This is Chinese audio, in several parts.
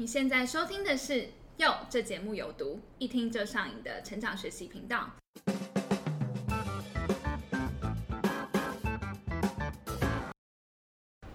你现在收听的是《哟》，这节目有毒，一听就上瘾的成长学习频道。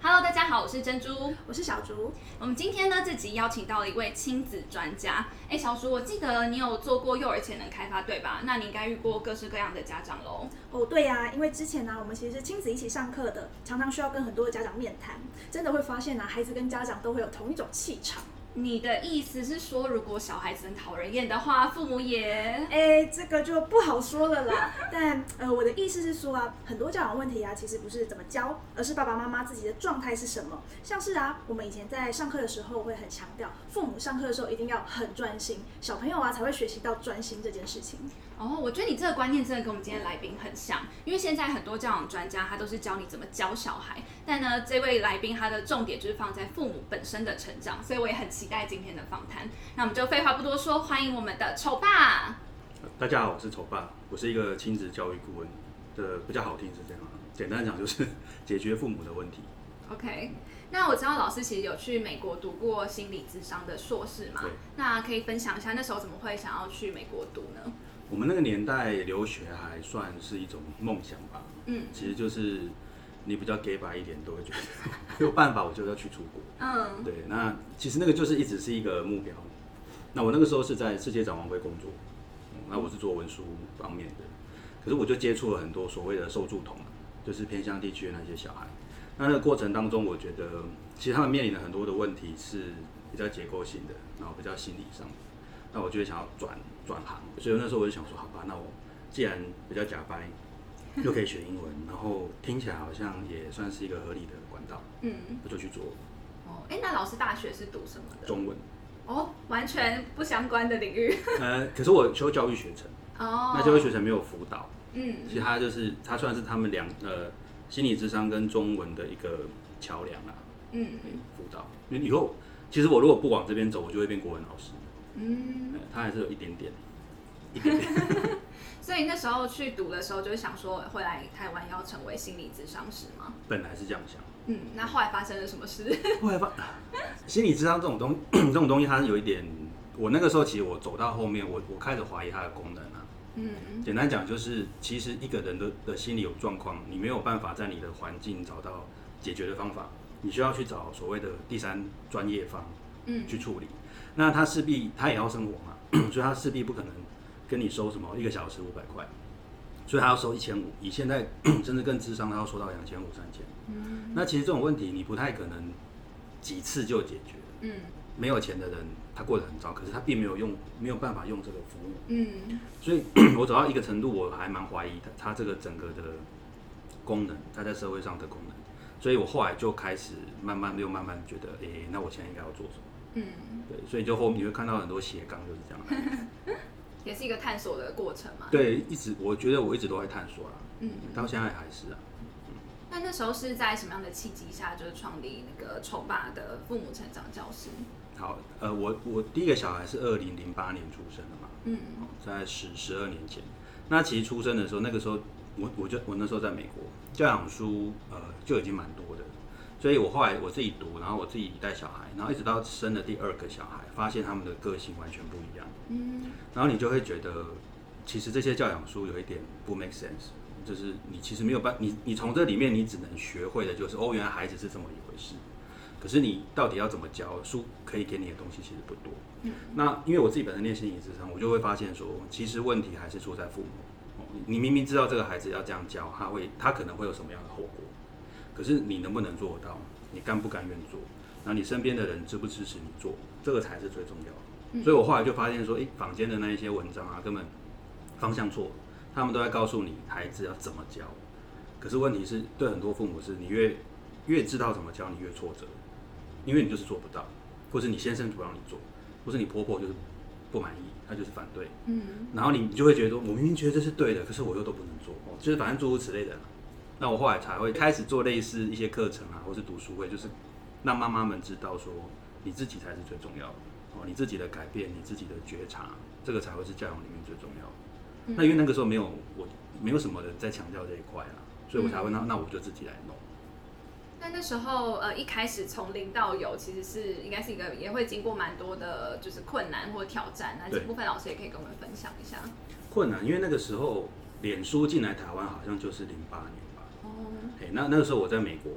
Hello，大家好，我是珍珠。我是小竹，我们今天呢，这集邀请到了一位亲子专家。哎，小竹，我记得你有做过幼儿潜能开发，对吧？那你应该遇过各式各样的家长喽。哦，对呀、因为之前呢、我们其实是亲子一起上课的，常常需要跟很多的家长面谈，真的会发现呢、孩子跟家长都会有同一种气场。你的意思是说，如果小孩子很讨人厌的话，父母也 哎，这个就不好说了啦。但呃，我的意思是说啊，很多教养问题啊，其实不是怎么教，而是爸爸妈妈自己的状态是什么。像是啊，我们以前在上课的时候会很强调，父母上课的时候一定要很专心，小朋友啊才会学习到专心这件事情。哦，我觉得你这个观念真的跟我们今天来宾很像，因为现在很多教养专家他都是教你怎么教小孩，但呢，这位来宾他的重点就是放在父母本身的成长，所以我也很期待今天的访谈。那我们就废话不多说，欢迎我们的丑爸。大家好，我是丑爸，我是一个亲子教育顾问的，比较好听是这样啊，简单讲就是解决父母的问题。OK，那我知道老师其实有去美国读过心理智商的硕士嘛，那可以分享一下那时候怎么会想要去美国读呢？我们那个年代留学还算是一种梦想吧，嗯其实就是你比较 gay 白一点，都会觉得没有办法，我就要去出国。嗯对，那其实那个就是一直是一个目标。那我那个时候是在世界展望会工作，嗯那我是做文书方面的，可是我就接触了很多所谓的受助童啊，就是偏乡地区的那些小孩。那那个过程当中，我觉得其实他们面临的很多的问题是比较结构性的，然后比较心理上的。那我就会想要转转行，所以那时候我就想说，好吧，那我既然比较假掰，又可以学英文，然后听起来好像也算是一个合理的管道，嗯，我就去做哦，哎，那老师大学是读什么的？中文。哦，完全不相关的领域。呃，可是我修教育学程，哦，那教育学程没有辅导，嗯其实它就是它算是他们两呃心理智商跟中文的一个桥梁啊，嗯辅导。因为以后其实我如果不往这边走，我就会变国文老师，嗯，呃它还是有一点点，一点点。所以那时候去读的时候，就是想说会来台湾要成为心理咨商师吗？本来是这样想，嗯，那后来发生了什么事？后来发 心理智商这种东 这种东西，它是有一点，我那个时候其实我走到后面，我我开始怀疑它的功能啊。嗯简单讲就是，其实一个人的的心理有状况，你没有办法在你的环境找到解决的方法，你需要去找所谓的第三专业方嗯去处理。那他势必他也要生活嘛，所以他势必不可能跟你收什么一个小时五百块，所以他要收一千五。以现在 甚至更智商，他要收到两千五、三千。嗯那其实这种问题你不太可能几次就解决。嗯没有钱的人他过得很糟，可是他并没有用没有办法用这个服务。嗯所以 我走到一个程度，我还蛮怀疑他他这个整个的功能，他在社会上的功能。所以我后来就开始慢慢又慢慢觉得，诶、那我现在应该要做什么？嗯，对，所以就后面你会看到很多斜杠就是这样。也是一个探索的过程嘛。对，一直我觉得我一直都在探索啦，嗯，到现在还是啊。那那时候是在什么样的契机下，就是创立那个丑爸的父母成长教室？好，呃，我我第一个小孩是二零零八年出生的嘛，嗯哦在十十二年前。那其实出生的时候，那个时候我我就我那时候在美国，教养书呃就已经蛮多的，所以我后来我自己读，然后我自己带小孩，然后一直到生了第二个小孩，发现他们的个性完全不一样，嗯然后你就会觉得，其实这些教养书有一点不 make sense，就是你其实没有办，你你从这里面你只能学会的就是哦，原来孩子是这么一回事。可是你到底要怎么教？书可以给你的东西其实不多。嗯那因为我自己本身练心理智商，我就会发现说，其实问题还是出在父母。哦你明明知道这个孩子要这样教，他会他可能会有什么样的后果，可是你能不能做得到？你甘不甘愿做？然后你身边的人支不支持你做？这个才是最重要的。嗯所以我后来就发现说，诶，坊间的那一些文章啊，根本方向错，他们都在告诉你孩子要怎么教。可是问题是，对很多父母是，你越越知道怎么教，你越挫折，因为你就是做不到，或是你先生不让你做，或是你婆婆就是不满意，她就是反对，嗯然后你你就会觉得，我明明觉得这是对的，可是我又都不能做，哦就是反正诸如此类的啦。那我后来才会开始做类似一些课程啊，或是读书会，就是让妈妈们知道说，你自己才是最重要的哦，你自己的改变，你自己的觉察，这个才会是教养里面最重要的。嗯那因为那个时候没有我没有什么人在强调这一块啊，所以我才会那那我就自己来弄。那那时候呃一开始从零到有，其实是应该是一个也会经过蛮多的，就是困难或挑战。那这对部分老师也可以跟我们分享一下。困难，因为那个时候脸书进来台湾好像就是零八年哎，那那个时候我在美国，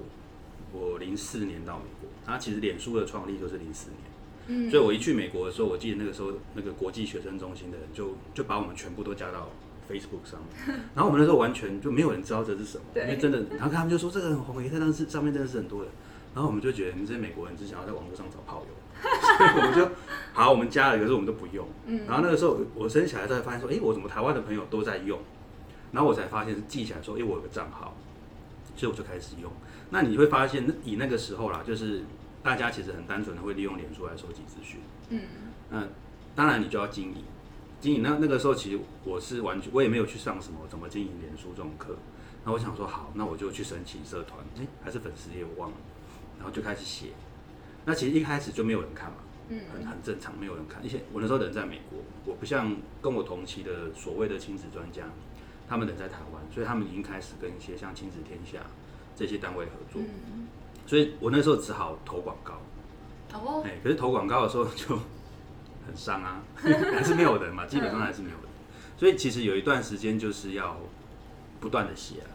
我零四年到美国，然后其实脸书的创立就是零四年。嗯。所以我一去美国的时候，我记得那个时候那个国际学生中心的人就就把我们全部都加到 Facebook 上面，然后我们那时候完全就没有人知道这是什么，因为真的，然后他们就说这个很红，也在当时上面真的是很多人，然后我们就觉得你们这些美国人只想要在网络上找炮友，所以我们就好，我们加了，可是我们都不用，嗯。然后那个时候我升起来之后发现说，哎，我怎么台湾的朋友都在用，然后我才发现是记起来说，哎，我有个账号，所以我就开始用。那你会发现，那以那个时候啦，就是大家其实很单纯的会利用脸书来收集资讯。嗯那当然你就要经营，经营那那个时候其实我是完全我也没有去上什么怎么经营脸书这种课，那我想说好，那我就去申请社团，哎、还是粉丝页我忘了，然后就开始写。那其实一开始就没有人看嘛，嗯很很正常，没有人看。而且我那时候人在美国，我不像跟我同期的所谓的亲子专家，他们人在台湾，所以他们已经开始跟一些像亲子天下这些单位合作，嗯，所以我那时候只好投广告。哦，哎、可是投广告的时候就很伤啊，还是没有人嘛，基本上还是没有人。所以其实有一段时间就是要不断的写啊，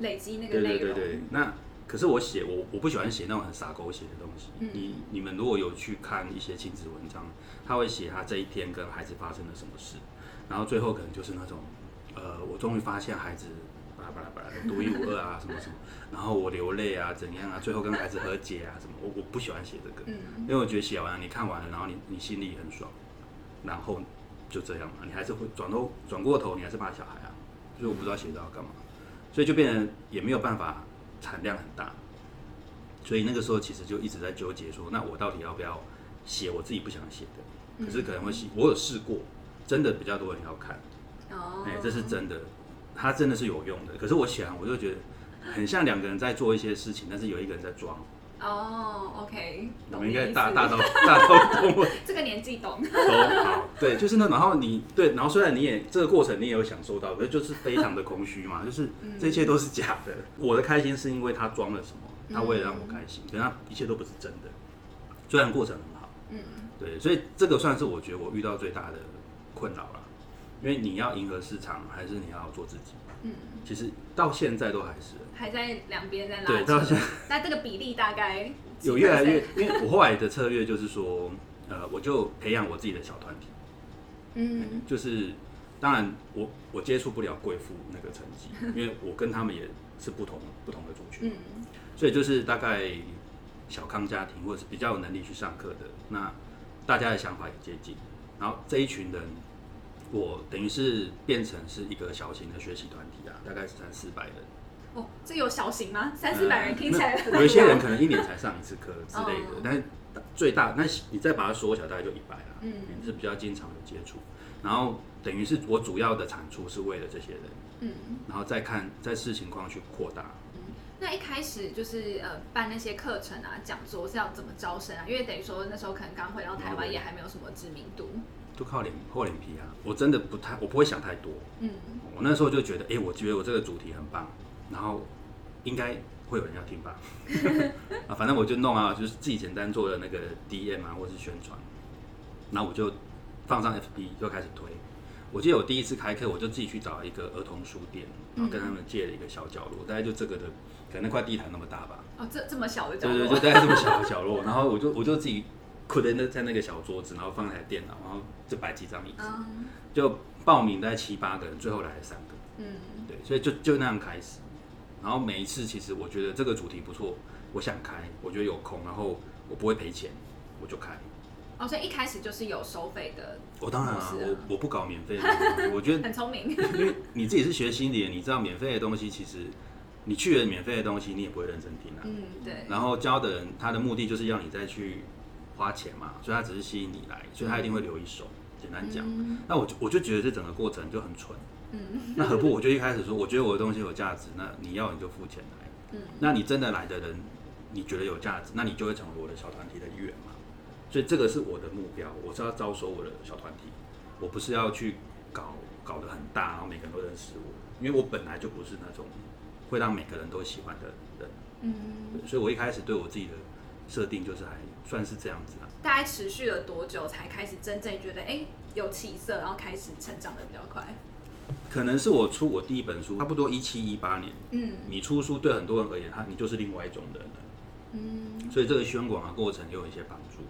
累积那个对内容，对对对。那可是我写我我不喜欢写那种很傻狗血的东西。嗯你你们如果有去看一些亲子文章，他会写他这一天跟孩子发生了什么事，然后最后可能就是那种呃，我终于发现孩子巴拉巴拉巴拉的独一无二啊，什么什么，然后我流泪啊，怎样啊，最后跟孩子和解啊，什么，我我不喜欢写这个。嗯。因为我觉得写完了，你看完了，然后你你心里很爽，然后就这样嘛，你还是会转头转过头，你还是怕小孩啊，所以我不知道写这要干嘛，所以就变成也没有办法产量很大，所以那个时候其实就一直在纠结说，那我到底要不要写我自己不想写的？可是可能会写，我有试过，真的比较多人要看，哦，哎、这是真的，它真的是有用的。可是我写完我就觉得很像两个人在做一些事情，但是有一个人在装，哦，OK，我们应该大大到大到 这个年纪懂，懂好，对，就是那，然后你对，然后虽然你也这个过程你也有享受到，可是就是非常的空虚嘛，就是这一切都是假的。我的开心是因为他装了什么，他为了让我开心，可是他一切都不是真的。虽然过程很好，嗯。对，所以这个算是我觉得我遇到最大的困扰了，因为你要迎合市场，还是你要做自己，嗯，其实到现在都还是。还在两边在拉对，到现，在。那这个比例大概 有越来越因为我后来的策略就是说，呃，我就培养我自己的小团体。嗯。就是当然我我接触不了贵妇那个层级，因为我跟他们也是不同不同的族群，嗯。所以就是大概小康家庭或者是比较有能力去上课的，那大家的想法也接近，然后这一群人，我等于是变成是一个小型的学习团体啊，大概是三四百人，哦，这有小型吗？三四百人听起来很有一些人可能一年才上一次课之类的哦，但是最大那你再把它缩小，大概就一百啦，嗯是比较经常有接触，然后等于是我主要的产出是为了这些人。嗯。然后再看再视情况去扩大。那一开始就是呃办那些课程啊、讲座是要怎么招生啊？因为等于说那时候可能刚回到台湾，也还没有什么知名度。都靠脸厚脸皮啊！我真的不太，我不会想太多。嗯我那时候就觉得，哎、我觉得我这个主题很棒，然后应该会有人要听吧。啊，反正我就弄啊，就是自己简单做的那个 DM 啊，或是宣传，然后我就放上 FB 就开始推。我记得我第一次开课，我就自己去找一个儿童书店，然后跟他们借了一个小角落，大概就这个的，可能那块地毯那么大吧。哦，这这么小的角对对，落，就大概这么小的角落，然后我就我就自己困在那在那个小桌子，然后放一台电脑，然后就摆几张椅子，嗯就报名大概七八个人，最后来了三个，嗯对，所以就就那样开始。然后每一次其实我觉得这个主题不错，我想开，我觉得有空，然后我不会赔钱，我就开。哦，所以一开始就是有收费的，我当然啊我我不搞免费的，我觉得 很聪明。因为你自己是学心理的，你知道免费的东西其实你去了免费的东西，你也不会认真听啊。嗯，对。然后教的人，他的目的就是要你再去花钱嘛，所以他只是吸引你来，所以他一定会留一手。简单讲，嗯那我就我就觉得这整个过程就很蠢。嗯那何不我就一开始说，我觉得我的东西有价值，那你要你就付钱来。嗯那你真的来的人，你觉得有价值，那你就会成为我的小团体的一员嘛。所以这个是我的目标，我是要招收我的小团体，我不是要去搞搞得很大，然后每个人都认识我，因为我本来就不是那种会让每个人都喜欢的人。嗯，所以我一开始对我自己的设定就是还算是这样子啊。大概持续了多久才开始真正觉得哎、有起色，然后开始成长的比较快？可能是我出我第一本书，差不多一七一八年。嗯你出书对很多人而言，他你就是另外一种人了。嗯所以这个宣广的过程也有一些帮助。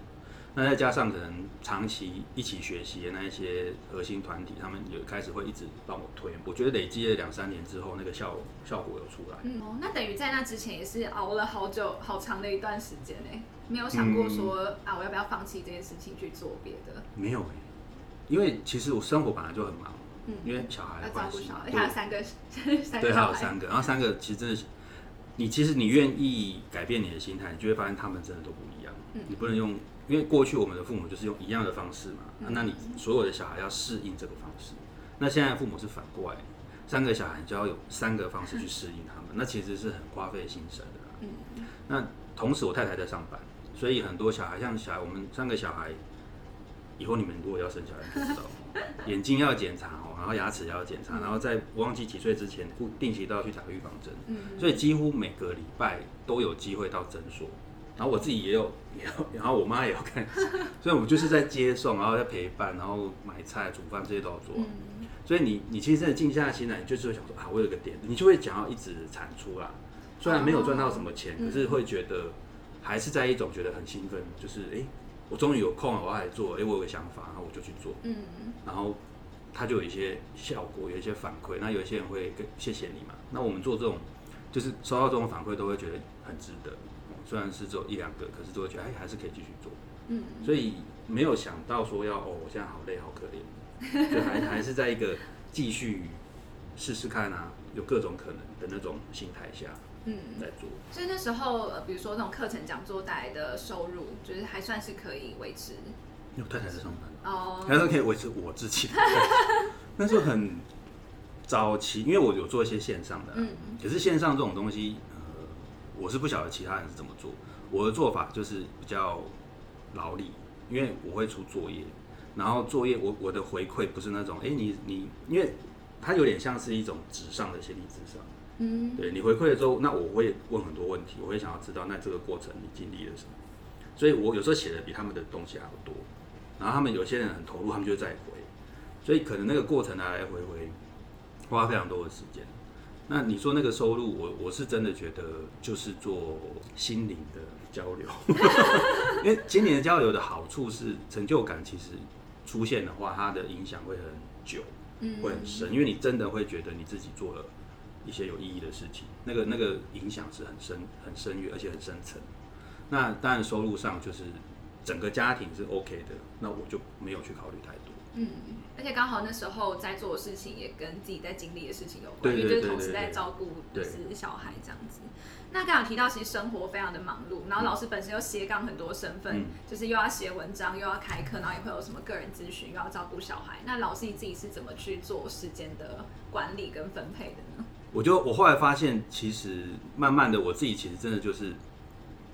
那再加上可能长期一起学习的那一些核心团体，他们有开始会一直帮我推。我觉得累积了两三年之后，那个效效果有出来。嗯，哦，那等于在那之前也是熬了好久、好长的一段时间呢，没有想过说、啊，我要不要放弃这件事情去做别的？没有哎、因为其实我生活本来就很忙，嗯，因为小孩要的关系照顾小孩，而且对还有三个 三对，还有三个，然后三个其实真的是，你其实你愿意改变你的心态，你就会发现他们真的都不一样。嗯你不能用，因为过去我们的父母就是用一样的方式嘛，嗯那你所有的小孩要适应这个方式。那现在父母是反过来，三个小孩就要有三个方式去适应他们，那其实是很花费心神的啦。嗯那同时我太太在上班，所以很多小孩，像小孩，我们三个小孩，以后你们如果要生小孩，就知道哦 眼睛要检查哦，然后牙齿要检查，然后在忘记几岁之前，固定期都要去打预防针，嗯，所以几乎每个礼拜都有机会到诊所。然后我自己也有，也有，然后我妈也要看，所以我们就是在接送，然后在陪伴，然后买菜、煮饭这些都要做。嗯所以你你其实真的静下心来，你就是会想说啊，我有个点，你就会想要一直产出啦。虽然没有赚到什么钱，嗯可是会觉得还是在一种觉得很兴奋，就是哎、诶我终于有空了，我要来做，哎、我有个想法，然后我就去做，嗯然后它就有一些效果，有一些反馈。那有一些人会跟谢谢你嘛，那我们做这种就是收到这种反馈，都会觉得很值得。哦虽然是只有一两个，可是都会觉得哎，还是可以继续做。嗯所以没有想到说要哦，我现在好累好可怜，就还 还是在一个继续试试看啊，有各种可能的那种心态下嗯。在做。所以那时候，呃，比如说那种课程讲座带来的收入，就是还算是可以维持因为太太在上班，哦。还是可以维持我自己的。那时候很早期，因为我有做一些线上的啊、嗯可是线上这种东西，呃，我是不晓得其他人是怎么做。我的做法就是比较劳力，因为我会出作业，然后作业我我的回馈不是那种，哎、你你，因为它有点像是一种纸上的心理智商。嗯对你回馈了之后，那我会问很多问题，我会想要知道那这个过程你经历了什么。所以我有时候写的比他们的东西还要多，然后他们有些人很投入，他们就在回，所以可能那个过程来来回回花非常多的时间。那你说那个收入，我我是真的觉得就是做心灵的交流，因为心灵的交流的好处是成就感，其实出现的话，它的影响会很久。嗯会很深，因为你真的会觉得你自己做了一些有意义的事情，那个那个影响是很深、很深远，而且很深层。那当然收入上就是整个家庭是 OK 的，那我就没有去考虑太多。嗯，而且刚好那时候在做的事情也跟自己在经历的事情有关，因为就是同时在照顾就对是小孩这样子。那刚刚有提到，其实生活非常的忙碌，然后老师本身又斜杠很多身份，嗯就是又要写文章，又要开课，然后也会有什么个人咨询，又要照顾小孩。那老师你自己是怎么去做时间的管理跟分配的呢？我就我后来发现，其实慢慢的我自己其实真的就是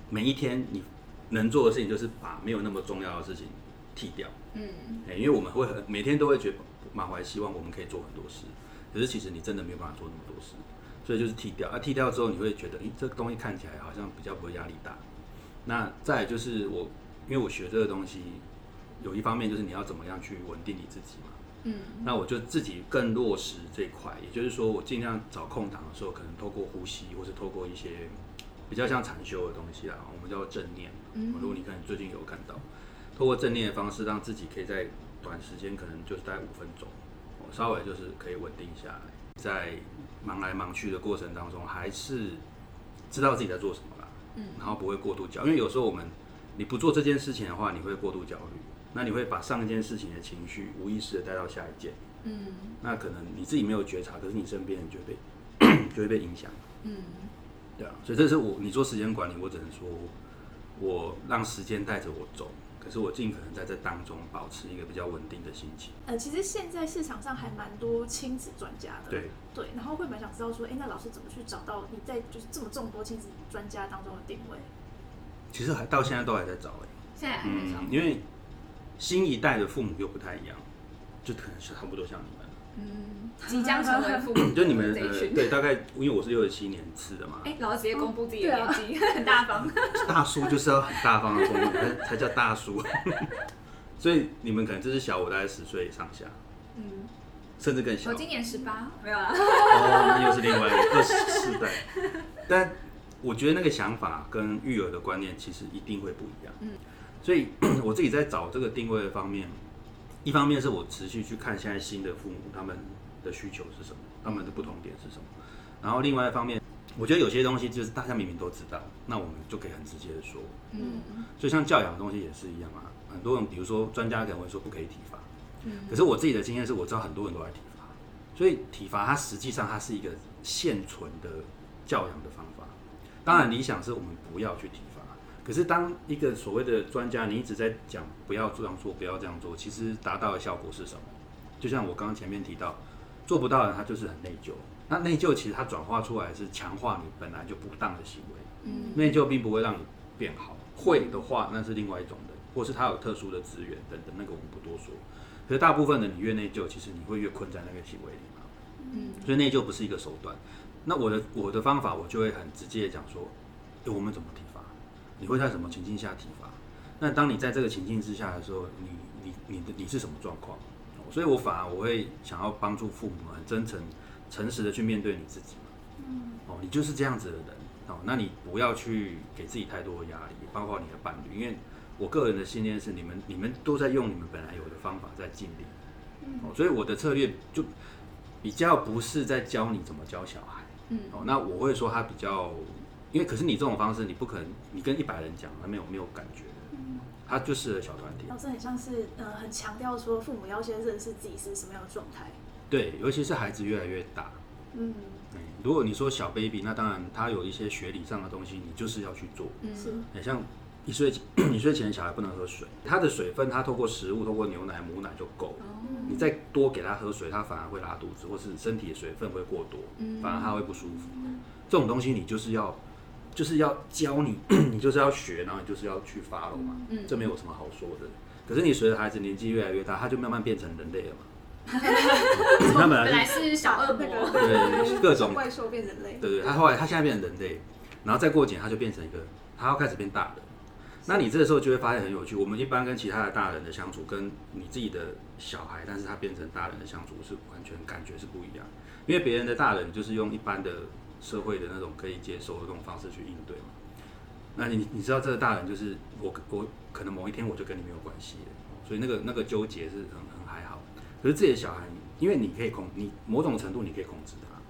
每一天你能做的事情，就是把没有那么重要的事情剔掉。嗯欸因为我们会很每天都会觉得满怀希望，我们可以做很多事，可是其实你真的没有办法做那么多事，所以就是剃掉。啊，剃掉之后，你会觉得，咦、这个东西看起来好像比较不会压力大。那再就是我，因为我学这个东西，有一方面就是你要怎么样去稳定你自己嘛。嗯那我就自己更落实这一块，也就是说，我尽量找空档的时候，可能透过呼吸，或是透过一些比较像禅修的东西啦，我们叫正念。嗯如果你可能最近有看到，透过正念的方式，让自己可以在短时间，可能就是大概五分钟，哦稍微就是可以稳定下来，在忙来忙去的过程当中，还是知道自己在做什么啦，嗯然后不会过度焦，因为有时候我们你不做这件事情的话，你会过度焦虑，那你会把上一件事情的情绪无意识的带到下一件。嗯。那可能你自己没有觉察，可是你身边人就会被 就会被影响，嗯。对啊，所以这是我你做时间管理，我只能说，我让时间带着我走，可是我尽可能在这当中保持一个比较稳定的心情。呃，其实现在市场上还蛮多亲子专家的，对，对，然后会蛮想知道说，哎，那老师怎么去找到你在就是这么众多亲子专家当中的定位？其实还到现在都还在找哎、现在还在找。嗯，因为新一代的父母又不太一样，就可能是差不多像你们，嗯，即将成为父母就你们呃这一群。对，大概因为我是六十七年次的嘛，哎，老师直接公布自己的年纪，很大方。大叔就是要很大方的公布，才才叫大叔。所以你们可能就是小我大概十岁上下，嗯，甚至更小。我今年十八，没有啦。哦，那又是另外一个二十世代。但我觉得那个想法跟育儿的观念其实一定会不一样。嗯，所以 我自己在找这个定位的方面，一方面是我持续去看现在新的父母他们的需求是什么，他们的不同点是什么。然后另外一方面，我觉得有些东西就是大家明明都知道，那我们就可以很直接的说。嗯所以像教养的东西也是一样啊，很多人比如说专家可能会说不可以体罚，嗯可是我自己的经验是我知道很多人都在体罚，所以体罚它实际上它是一个现存的教养的方法。当然理想是我们不要去体罚，可是当一个所谓的专家你一直在讲不要这样做，不要这样做，其实达到的效果是什么？就像我刚刚前面提到，做不到的人他就是很内疚。那内疚其实它转化出来是强化你本来就不当的行为。嗯内疚并不会让你变好，会的话那是另外一种的，或是他有特殊的资源等等，那个我们不多说。可是大部分的你越内疚，其实你会越困在那个行为里嘛。嗯所以内疚不是一个手段。那我的我的方法，我就会很直接的讲说，诶我们怎么体罚？你会在什么情境下体罚？那当你在这个情境之下的时候，你你你的你是什么状况？哦所以我反而我会想要帮助父母们很真诚、诚实的去面对你自己嘛。哦，你就是这样子的人哦，那你不要去给自己太多的压力，包括你的伴侣，因为我个人的信念是，你们你们都在用你们本来有的方法在尽力。哦，所以我的策略就比较不是在教你怎么教小孩。嗯哦，那我会说他比较，因为可是你这种方式，你不可能你跟一百人讲，他没有没有感觉的，他就适合小团体。老师很像是呃很强调说父母要先认识自己是什么样的状态。对，尤其是孩子越来越大，嗯，嗯如果你说小 baby，那当然他有一些学理上的东西，你就是要去做。是嗯很像一岁一岁前小孩不能喝水，他的水分他透过食物、透过牛奶、母奶就够了。哦你再多给他喝水，他反而会拉肚子，或是身体的水分会过多，嗯反而他会不舒服。这种东西你就是要，就是要教你，你就是要学，然后你就是要去 follow 嘛。嗯这没有什么好说的。可是你随着孩子年纪越来越大，他就慢慢变成人类了嘛。他本来是是小恶那魔，个 对各种怪兽变人类。对对，他后来他现在变成人类，然后再过几年他就变成一个，他要开始变大人。那你这个时候就会发现很有趣，我们一般跟其他的大人的相处，跟你自己的小孩，但是他变成大人的相处是完全感觉是不一样。因为别人的大人就是用一般的社会的那种可以接受的这种方式去应对嘛。那你你知道这个大人就是我我可能某一天我就跟你没有关系了，所以那个那个纠结是很很还好。可是自己的小孩，因为你可以控，你某种程度你可以控制他，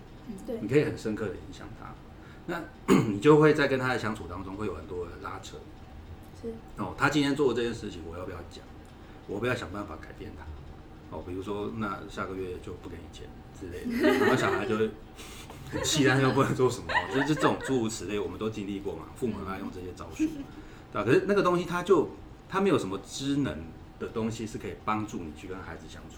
对你可以很深刻的影响他，那 你就会在跟他的相处当中会有很多的拉扯。是哦，他今天做的这件事情，我要不要讲？我不要想办法改变他？哦，比如说，那下个月就不给你钱之类的，然后小孩就会很气，但是又不能做什么，就是这种诸如此类，我们都经历过嘛。父母很爱用这些招数，对吧？可是那个东西，它就它没有什么知能的东西是可以帮助你去跟孩子相处。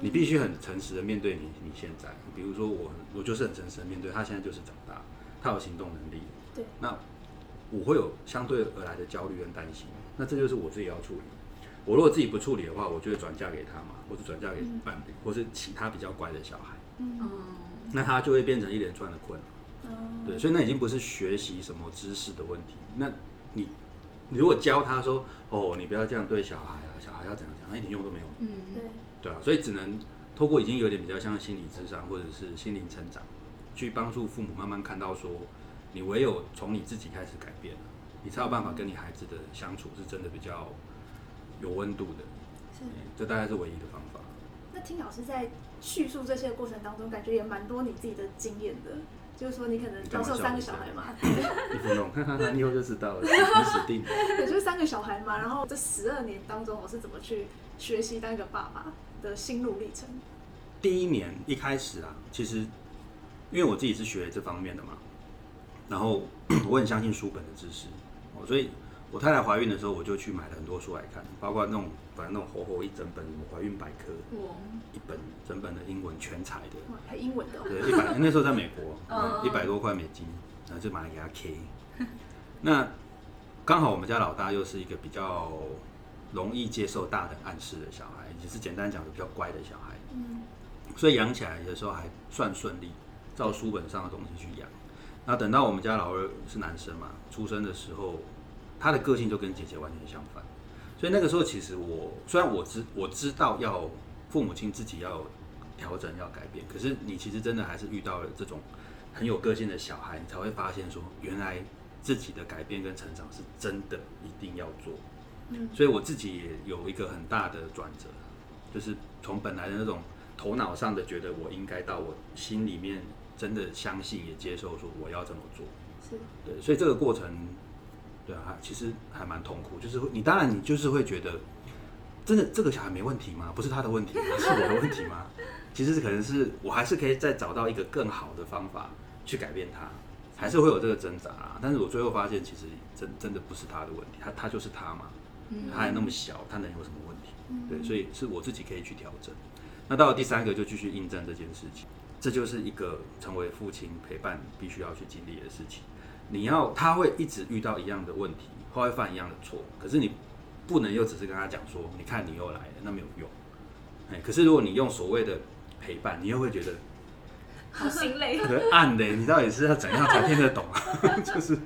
你必须很诚实的面对你你现在，比如说我，我就是很诚实的面对他现在就是长大，他有行动能力，对，那我会有相对而来的焦虑跟担心，那这就是我自己要处理。我如果自己不处理的话，我就会转嫁给他嘛，或者转嫁给伴侣，或是其他比较乖的小孩，嗯嗯那他就会变成一连串的困扰。嗯对，所以那已经不是学习什么知识的问题。那你你如果教他说，哦，你不要这样对小孩啊，小孩要怎样怎样，那一点用都没有。嗯对，对啊，所以只能透过已经有点比较像心理智商或者是心灵成长，去帮助父母慢慢看到说，你唯有从你自己开始改变，你才有办法跟你孩子的相处是真的比较有温度的。是。嗯这大概是唯一的方法。那听老师在叙述这些过程当中，感觉也蛮多你自己的经验的。就是说，你可能当时有三个小孩嘛，一分钟，你以后就知道了，你死定了。也就是三个小孩嘛。然后这十二年当中，我是怎么去学习当一个爸爸的心路历程？第一年一开始啊，其实因为我自己是学这方面的嘛，然后 我很相信书本的知识，哦，所以我太太怀孕的时候，我就去买了很多书来看，包括那种反正那种厚厚一整本什么怀孕百科，我一本整本的英文全彩的，英文的、哦，对，一百那时候在美国，嗯一百多块美金，然后就买来给他 K。那刚好我们家老大又是一个比较容易接受大的暗示的小孩，也是简单讲的比较乖的小孩。嗯，所以养起来的时候还算顺利，照书本上的东西去养。那等到我们家老二是男生嘛，出生的时候，他的个性就跟姐姐完全相反。所以那个时候，其实我虽然我知我知道要父母亲自己要调整要改变，可是你其实真的还是遇到了这种很有个性的小孩，你才会发现说，原来自己的改变跟成长是真的一定要做。嗯所以我自己也有一个很大的转折，就是从本来的那种头脑上的觉得我应该到我心里面真的相信也接受说我要这么做。是对，所以这个过程，对啊，其实还蛮痛苦。就是你当然你就是会觉得，真的这个小孩没问题吗？不是他的问题吗，是我的问题吗？其实是可能是我还是可以再找到一个更好的方法去改变他，还是会有这个挣扎啊。但是我最后发现，其实真真的不是他的问题，他他就是他嘛，他还那么小，他能有什么问题？对，所以是我自己可以去调整。那到了第三个，就继续印证这件事情，这就是一个成为父亲陪伴必须要去经历的事情。你要他会一直遇到一样的问题，他会犯一样的错，可是你不能又只是跟他讲说，你看你又来了，那没有用。哎，可是如果你用所谓的陪伴，你又会觉得好心累。很暗的，你到底是要怎样才听得懂啊？就是，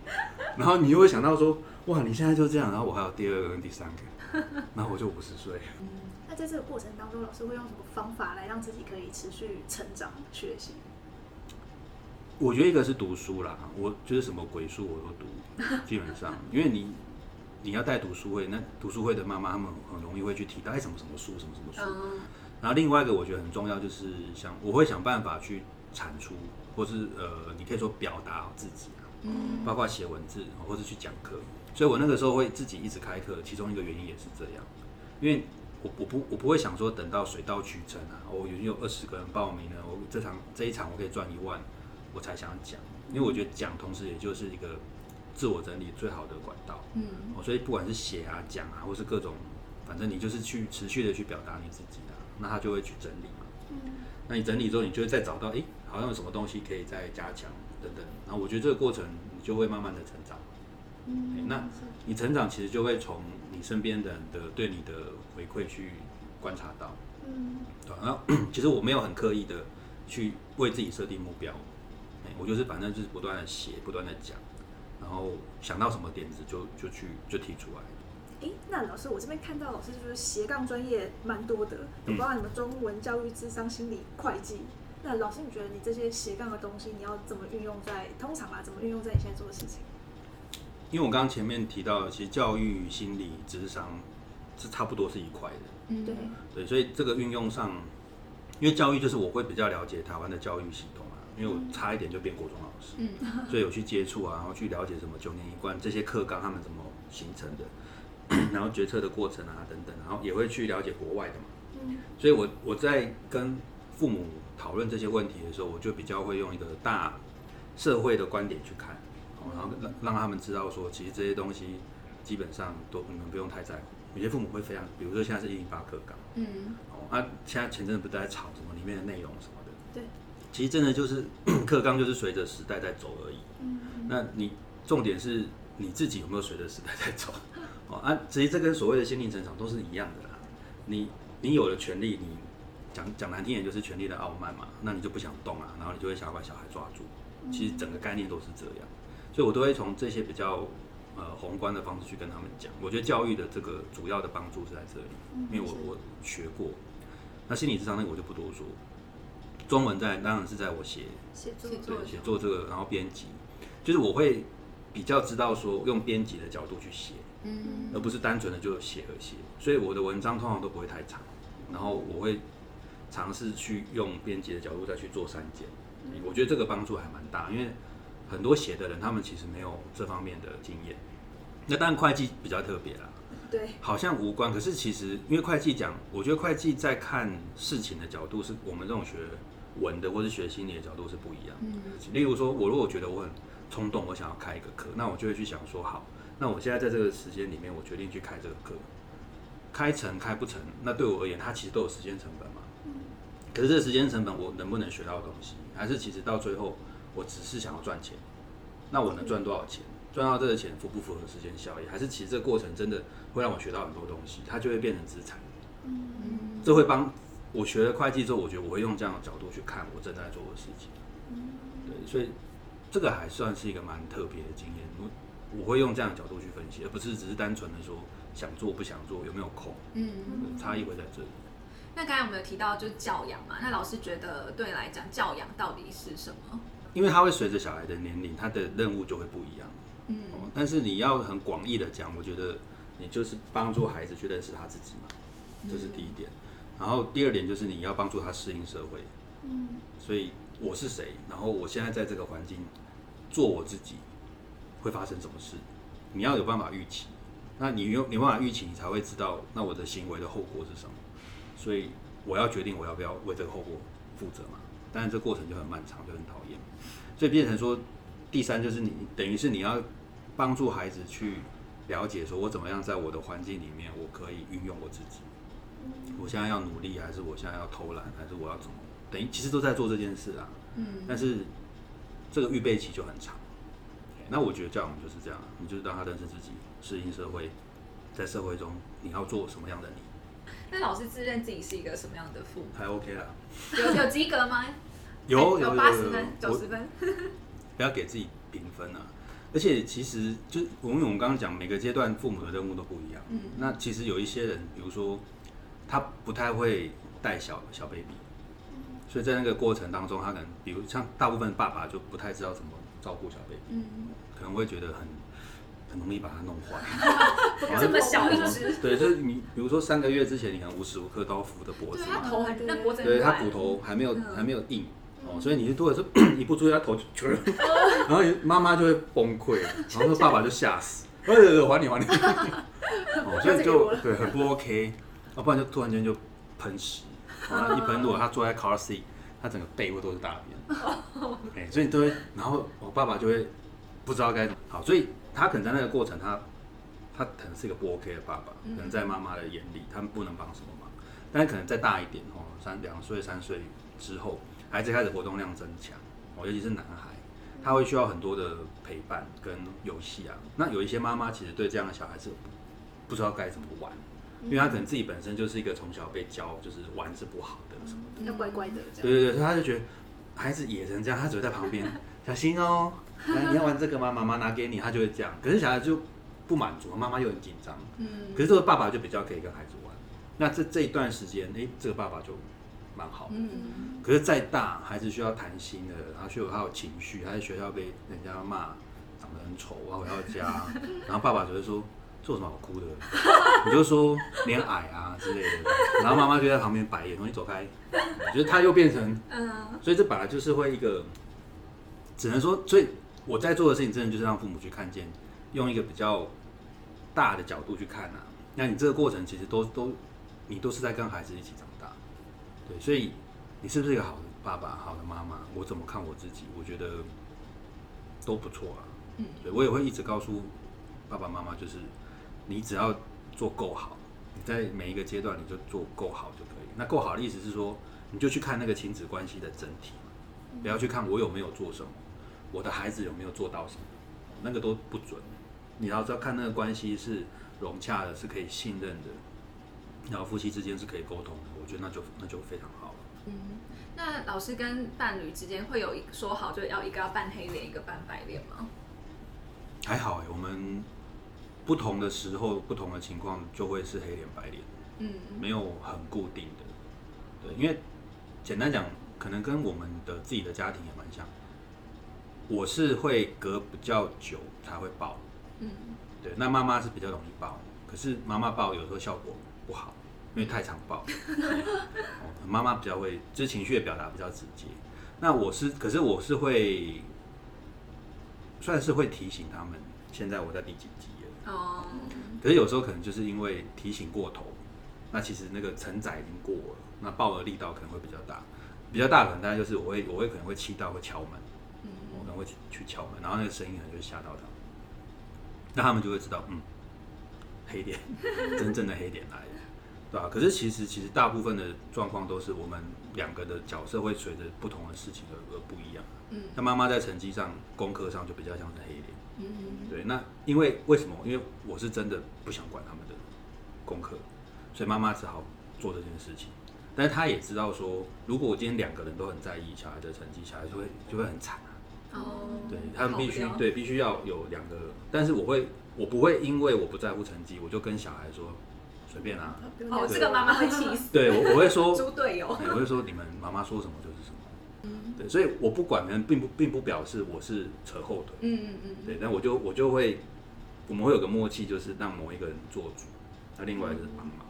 然后你又会想到说，哇，你现在就这样，然后我还有第二个跟第三个，然后我就五十岁。那在这个过程当中，老师会用什么方法来让自己可以持续成长学习？我觉得一个是读书啦，我就是什么鬼书我都读，基本上，因为你你要带读书会，那读书会的妈妈他们很容易会去提到哎什么什么书什么什么书，嗯。然后另外一个我觉得很重要就是想我会想办法去产出，或是呃你可以说表达自己啊，嗯。包括写文字或是去讲课，所以我那个时候会自己一直开课，其中一个原因也是这样，因为我我不我不会想说等到水到渠成啊，我已经有二十个人报名了，我这场这一场我可以赚一万，我才想讲，因为我觉得讲同时也就是一个自我整理最好的管道，嗯哦，所以不管是写啊讲啊，或是各种，反正你就是去持续的去表达你自己啊，那他就会去整理嘛。嗯那你整理之后，你就会再找到，诶，好像有什么东西可以再加强等等。然后我觉得这个过程，你就会慢慢的成长。诶那你成长其实就会从你身边的人的对你的回馈去观察到，嗯对然后 其实我没有很刻意的去为自己设定目标，诶我就是反正就是不断的写，不断的讲，然后想到什么点子就就去就提出来。哎，那老师，我这边看到老师就是斜杠专业蛮多的，包含什么中文、教育、智商、心理、会计。那老师，你觉得你这些斜杠的东西，你要怎么运用在通常啊？怎么运用在你现在做的事情？因为我刚刚前面提到的，其实教育、心理、智商是差不多是一块的。嗯对，对，所以这个运用上，因为教育就是我会比较了解台湾的教育系统啊，因为我差一点就变国中老师，嗯所以有去接触啊，然后去了解什么九年一贯这些课纲他们怎么形成的，然后决策的过程啊等等，然后也会去了解国外的嘛。嗯所以我我在跟父母讨论这些问题的时候，我就比较会用一个大社会的观点去看，哦然后让让他们知道说，其实这些东西基本上都你们不用太在乎。有些父母会非常，比如说现在是一零八课纲。嗯哦，啊，现在前阵子不是在吵什么里面的内容什么其实真的就是 课纲就是随着时代在走而已。嗯那你重点是你自己有没有随着时代在走？哦啊，其实这跟所谓的心灵成长都是一样的啦。你你有了权利，你讲讲难听点就是权力的傲慢嘛，那你就不想动啊，然后你就会想要把小孩抓住。其实整个概念都是这样，所以我都会从这些比较呃宏观的方式去跟他们讲。我觉得教育的这个主要的帮助是在这里，因为我我学过。那心理智商那个我就不多说，中文在当然是在我写写作写作对写作这个，然后编辑，就是我会比较知道说用编辑的角度去写，嗯而不是单纯的就写而写。所以我的文章通常都不会太长，然后我会尝试去用编辑的角度再去做删减。我觉得这个帮助还蛮大，因为很多写的人他们其实没有这方面的经验。那当然会计比较特别啦，对，好像无关，可是其实因为会计讲，我觉得会计在看事情的角度是我们这种学文的或是学心理的角度是不一样的。嗯例如说，我如果觉得我很冲动，我想要开一个课，那我就会去想说，好，那我现在在这个时间里面，我决定去开这个课，开成开不成，那对我而言，它其实都有时间成本嘛。可是这个时间成本，我能不能学到东西，还是其实到最后，我只是想要赚钱？那我能赚多少钱？赚到这个钱符不符合时间效益？还是其实这个过程真的会让我学到很多东西，它就会变成资产。嗯这会帮我学了会计之后，我觉得我会用这样的角度去看我正在做的事情。对，所以这个还算是一个蛮特别的经验。我我会用这样的角度去分析，而不是只是单纯的说想做不想做，有没有空，嗯，差异会在这里。那刚才我们有提到就是教养嘛，那老师觉得对你来讲教养到底是什么？因为他会随着小孩的年龄，他的任务就会不一样。嗯哦，但是你要很广义的讲，我觉得你就是帮助孩子去认识他自己嘛，这是第一点。然后第二点就是你要帮助他适应社会。嗯所以我是谁，然后我现在在这个环境做我自己，会发生什么事？你要有办法预期。那你有你有办法预期，你才会知道那我的行为的后果是什么。所以我要决定我要不要为这个后果负责嘛。但是这过程就很漫长，就很讨厌。所以变成说，第三就是你等于是你要帮助孩子去了解，说我怎么样在我的环境里面，我可以运用我自己。我现在要努力，还是我现在要偷懒，还是我要怎么？等于其实都在做这件事啊。嗯但是这个预备期就很长。那我觉得教养就是这样，你就是让他认识自己，适应社会，在社会中你要做什么样的你，那老师自认自己是一个什么样的父母？还 OK 啦。有有及格吗？有有有有有八十分、九十分。不要给自己评分啊。而且其实就我们我们刚刚讲，每个阶段父母的任务都不一样。嗯那其实有一些人，比如说他不太会带小小 baby，所以在那个过程当中，他可能比如像大部分爸爸就不太知道怎么照顾小 baby，嗯，可能会觉得很很容易把它弄坏。这么小一只，对，就是你比如说三个月之前，你可能无时无刻都要扶着脖子对，他嘛，头还，那脖子对他骨头还没有嗯。还没有硬。哦，所以你多的时候一不注意，他头就全，然后你妈妈就会崩溃，然后爸爸就吓死，呃，还你还你，哦，所以就对很不 OK，要不然就突然间就喷屎，然后一喷，如果他坐在 car seat，他整个背部都是大便，哎，所以你都会，然后我爸爸就会不知道该怎么好，所以他可能在那个过程，他他可能是一个不 OK 的爸爸，可能在妈妈的眼里，他们不能帮什么忙。但是可能再大一点哦，三两岁、三岁之后，孩子开始活动量增强哦，尤其是男孩，他会需要很多的陪伴跟游戏啊。那有一些妈妈其实对这样的小孩是不不知道该怎么玩，因为他可能自己本身就是一个从小被教就是玩是不好的什么的。要乖乖的这样。对对对，所以他就觉得孩子野成这样，他只会在旁边小心哦，来你要玩这个吗？妈妈拿给你，他就会这样。可是小孩就不满足，妈妈又很紧张。嗯可是这个爸爸就比较可以跟孩子玩。那这这一段时间，哎、这个爸爸就蛮好的。嗯可是再大，孩子需要谈心的，他需要他有情绪，他在学校被人家骂长得很丑，然后回到家，然后爸爸就会说这有什么好哭的？你就说脸矮啊之类的，然后妈妈就在旁边白眼，说你走开。就是他又变成，嗯所以这本来就是会一个，只能说，所以我在做的事情，真的就是让父母去看见，用一个比较大的角度去看啊。那你这个过程其实都都，你都是在跟孩子一起长大，对，所以你是不是一个好的爸爸、好的妈妈？我怎么看我自己？我觉得都不错啊。嗯对我也会一直告诉爸爸妈妈，就是你只要做够好，你在每一个阶段你就做够好就可以。那够好的意思是说，你就去看那个亲子关系的整体，不要去看我有没有做什么，我的孩子有没有做到什么，那个都不准。你要知道看那个关系是融洽的，是可以信任的，然后夫妻之间是可以沟通的，我觉得那就那就非常好了。嗯。那老师跟伴侣之间会有一说好，就要一个要扮黑脸，一个扮白脸吗？还好哎、我们不同的时候、不同的情况就会是黑脸白脸，嗯没有很固定的。对，因为简单讲，可能跟我们的自己的家庭也蛮像。我是会隔比较久才会抱，嗯对，那妈妈是比较容易抱，可是妈妈抱有时候效果不好，因为太常抱。哦，妈妈比较会，就是情绪的表达比较直接。那我是，可是我是会，算是会提醒他们，现在我在第几集可是有时候可能就是因为提醒过头，那其实那个承载已经过了，那抱的力道可能会比较大，比较大可能大概就是我会我会可能会气到会敲门，嗯。我可能会去去敲门，然后那个声音可能就会吓到他们，那他们就会知道，嗯，黑点，真正的黑点来了，对吧、可是其实其实大部分的状况都是我们两个的角色会随着不同的事情而而不一样。嗯。那妈妈在成绩上、功课上就比较像是黑脸，嗯对。那因为为什么？因为我是真的不想管他们的功课，所以妈妈只好做这件事情。但是她也知道说，如果我今天两个人都很在意小孩的成绩，小孩就会就会很惨啊。哦，对他们必须对必须要有两个，但是我会我不会因为我不在乎成绩，我就跟小孩说随便啊。哦，这个妈妈会气死，对我我会说，猪队友。哎我会说你们妈妈说什么就是什么。对，所以我不管人，并不并不表示我是扯后腿。嗯嗯嗯，对，但我就我就会，我们会有个默契，就是让某一个人做主，那另外一个人帮忙。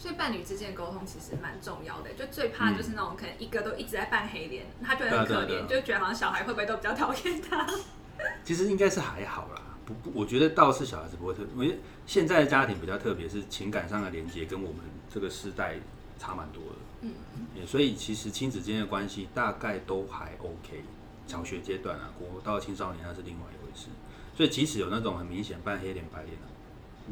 所以伴侣之间的沟通其实蛮重要的，就最怕就是那种可能一个都一直在扮黑脸，他觉得很可怜，就觉得好像小孩会不会都比较讨厌他。其实应该是还好啦，不不，我觉得倒是小孩子不会特，因为现在的家庭比较特别，是情感上的连接跟我们这个世代差蛮多的。嗯，也所以其实亲子之间的关系大概都还 OK。小学阶段啊，国到青少年那是另外一回事。所以即使有那种很明显扮黑脸白脸的、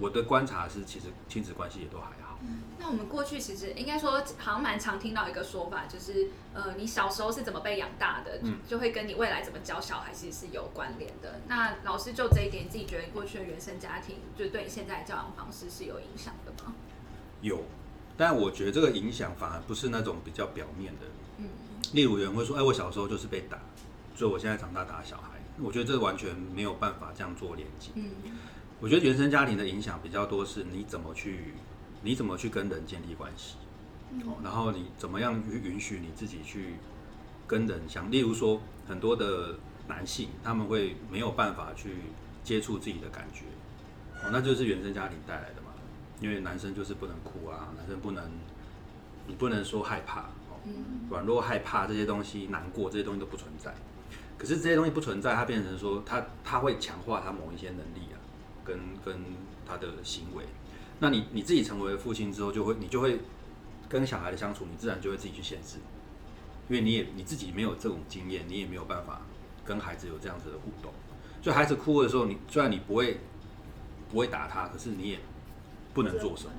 我的观察是，其实亲子关系也都还好。那我们过去其实应该说，好像蛮常听到一个说法，就是呃，你小时候是怎么被养大的，嗯就会跟你未来怎么教小孩其实是有关联的。那老师就这一点，你自己觉得你过去的原生家庭，就对你现在的教养方式是有影响的吗？有，但我觉得这个影响反而不是那种比较表面的。嗯，例如有人会说：“哎，我小时候就是被打，所以我现在长大打小孩。”我觉得这完全没有办法这样做连接。嗯我觉得原生家庭的影响比较多是你怎么去，你怎么去跟人建立关系，哦，然后你怎么样去允许你自己去跟人相，例如说很多的男性他们会没有办法去接触自己的感觉，哦，那就是原生家庭带来的嘛，因为男生就是不能哭啊，男生不能，你不能说害怕，哦，嗯软弱、害怕这些东西，难过这些东西都不存在。可是这些东西不存在，它变成说他他会强化他某一些能力啊，跟跟他的行为。那你你自己成为父亲之后，就会你就会跟小孩的相处，你自然就会自己去限制，因为你也你自己没有这种经验，你也没有办法跟孩子有这样子的互动。所以孩子哭的时候，你虽然你不会不会打他，可是你也不能做什么。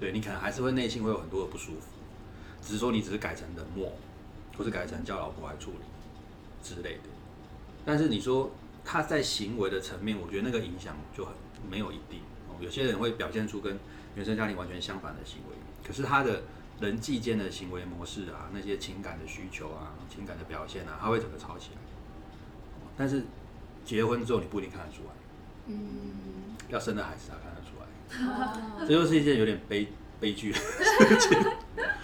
对你可能还是会内心会有很多的不舒服，只是说你只是改成冷漠，或是改成叫老婆来处理之类的。但是你说他在行为的层面，我觉得那个影响就很没有一定。哦，有些人会表现出跟原生家庭完全相反的行为，可是他的人际间的行为模式啊，那些情感的需求啊、情感的表现啊，他会整个吵起来。哦但是结婚之后，你不一定看得出来，嗯，要生了孩子才看得出来。哦这就是一件有点悲悲剧。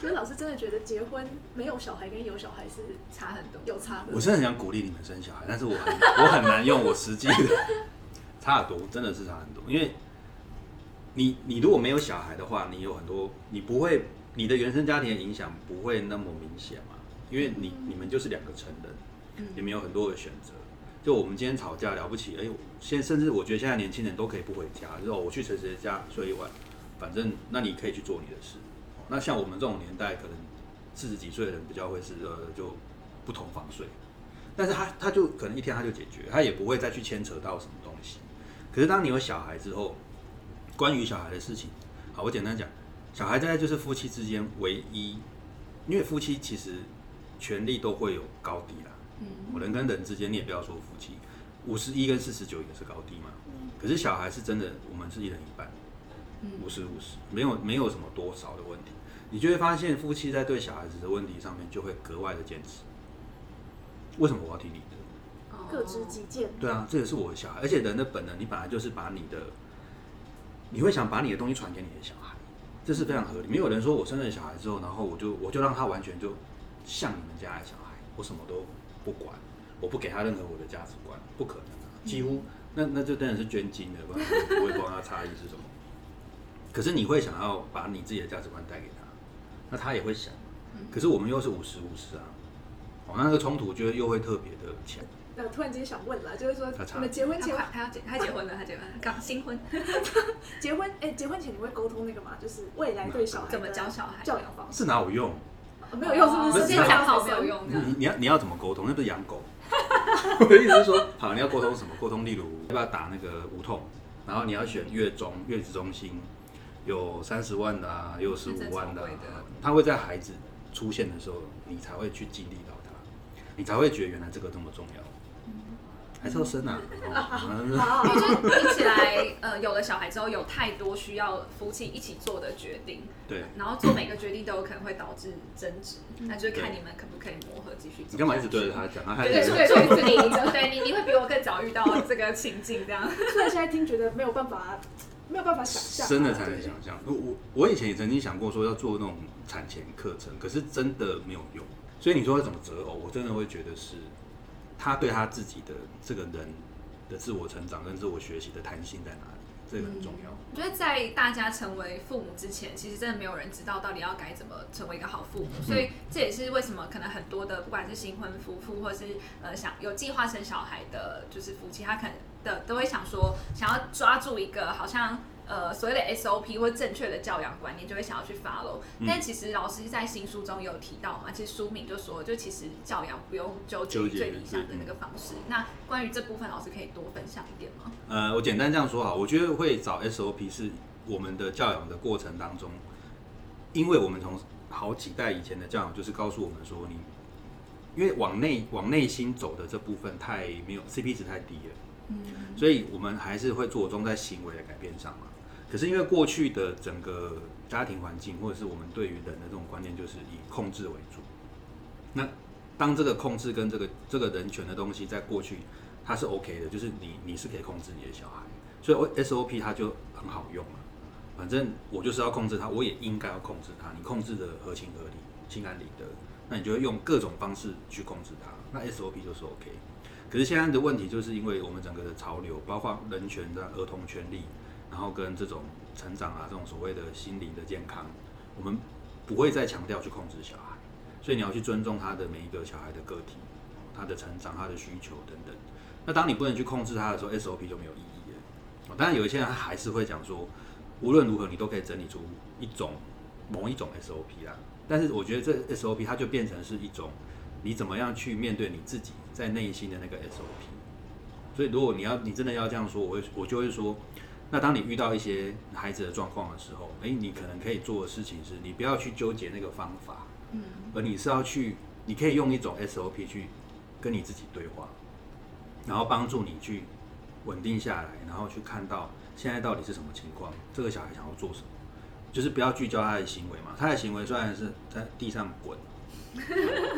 所以老师真的觉得结婚没有小孩跟有小孩是差很多。有差的。我是很想鼓励你们生小孩，但是我很我很难用我实际的差很多，真的是差很多。因为你你如果没有小孩的话，你有很多你不会你的原生家庭的影响不会那么明显嘛，因为你你们就是两个成人，嗯你们有很多的选择。就我们今天吵架了不起，哎、现甚至我觉得现在年轻人都可以不回家，就是、我去谁谁家睡一晚，反正那你可以去做你的事。那像我们这种年代，可能四十几岁的人比较会是呃就不同房睡，但是他他就可能一天他就解决，他也不会再去牵扯到什么东西。可是当你有小孩之后，关于小孩的事情，好，我简单讲，小孩大概就是夫妻之间唯一，因为夫妻其实权利都会有高低。嗯人跟人之间，你也不要说夫妻，五十一跟四十九也是高低嘛。可是小孩是真的，我们是一人一半，嗯五十五十，没有没有什么多少的问题。你就会发现，夫妻在对小孩子的问题上面就会格外的坚持。为什么我要听你的？哦各执己见。对啊，这也是我的小孩，而且人的本能，你本来就是把你的，你会想把你的东西传给你的小孩，这是非常合理。没有人说我生了小孩之后，然后我就我就让他完全就像你们家的小孩，我什么都不管，我不给他任何我的价值观，不可能啊，几乎那那就当然是捐精的，不然我我也不知道他差异是什么。可是你会想要把你自己的价值观带给他，那他也会想，可是我们又是五十五十啊，哦，那个冲突就又会特别的强。那突然间想问了，就是说他差你们结婚前他要结他结婚了，他结婚了 刚新婚，结婚哎、结婚前你会沟通那个吗？就是未来对小孩怎么教小孩教养方式、是哪有用？哦没有用，是不是？先讲好好没有用。你你要你要怎么沟通？那不是养狗。我的意思是说，好，你要沟通什么？沟通例如要不要打那个无痛，然后你要选月中月子中心，有三十万的啊，也有十五万的、他会在孩子出现的时候，你才会去经历到他，你才会觉得原来这个这么重要。还是要生啊。哦好，因为就是听起来，呃，有了小孩之后，有太多需要夫妻一起做的决定，对，然后做每个决定都有可能会导致争执，那就是看你们可不可以磨合，继续走。你干嘛一直对着他讲？他还对对是对对，你你对你你会比我更早遇到这个情境，这样。虽然现在听觉得没有办法，没有办法想象啊，生了才能想象。我我我以前也曾经想过说要做那种产前课程，可是真的没有用。所以你说要怎么择偶，我真的会觉得是他对他自己的这个人的自我成长跟自我学习的弹性在哪里，这个很重要。我觉得在大家成为父母之前，其实真的没有人知道到底要该怎么成为一个好父母，所以这也是为什么可能很多的不管是新婚夫妇，或是呃想有计划生小孩的，就是夫妻，他可能的都会想说，想要抓住一个好像。呃，所谓的 SOP 或正确的教养观念，就会想要去 follow。但其实老师在新书中有提到嘛，其实书名就说，就其实教养不用纠结于纠结最理想的那个方式。那关于这部分，老师可以多分享一点吗？呃，我简单这样说哈，我觉得会找 SOP 是我们的教养的过程当中，因为我们从好几代以前的教养就是告诉我们说你，因为往内往内心走的这部分太没有 CP 值太低了，嗯，所以我们还是会着重在行为的改变上嘛。可是因为过去的整个家庭环境，或者是我们对于人的这种观念，就是以控制为主。那当这个控制跟这个这个人权的东西在过去，它是 OK 的，就是你你是可以控制你的小孩，所以 SOP 它就很好用了。反正我就是要控制他，我也应该要控制他。你控制的合情合理、心安理得，那你就会用各种方式去控制他。那 SOP 就是 OK。可是现在的问题就是因为我们整个的潮流，包括人权的儿童权利，然后跟这种成长啊，这种所谓的心理的健康，我们不会再强调去控制小孩，所以你要去尊重他的每一个小孩的个体，他的成长、他的需求等等。那当你不能去控制他的时候，SOP 就没有意义了。当然，有一些人他还是会讲说，无论如何你都可以整理出一种某一种 SOP 啦。但是我觉得这 SOP 它就变成是一种你怎么样去面对你自己在内心的那个 SOP。所以如果你要你真的要这样说，我会我就会说，那当你遇到一些孩子的状况的时候，诶，你可能可以做的事情是你不要去纠结那个方法，嗯，而你是要去，你可以用一种 SOP 去跟你自己对话，然后帮助你去稳定下来，然后去看到现在到底是什么情况，这个小孩想要做什么，就是不要聚焦他的行为嘛。他的行为虽然是在地上滚，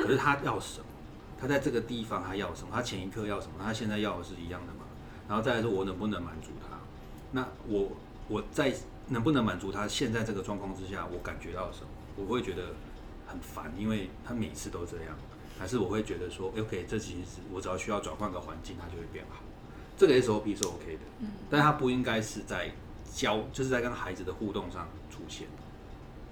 可是他要什么？他在这个地方他要什么？他前一刻要什么？他现在要的是一样的嘛？然后再来说，我能不能满足他？那我我在能不能满足他现在这个状况之下，我感觉到什么？我会觉得很烦，因为他每次都这样。还是我会觉得说，OK，这其实是我只要需要转换个环境，它就会变好。这个 SOP 是 OK 的，嗯但它不应该是在教，就是在跟孩子的互动上出现，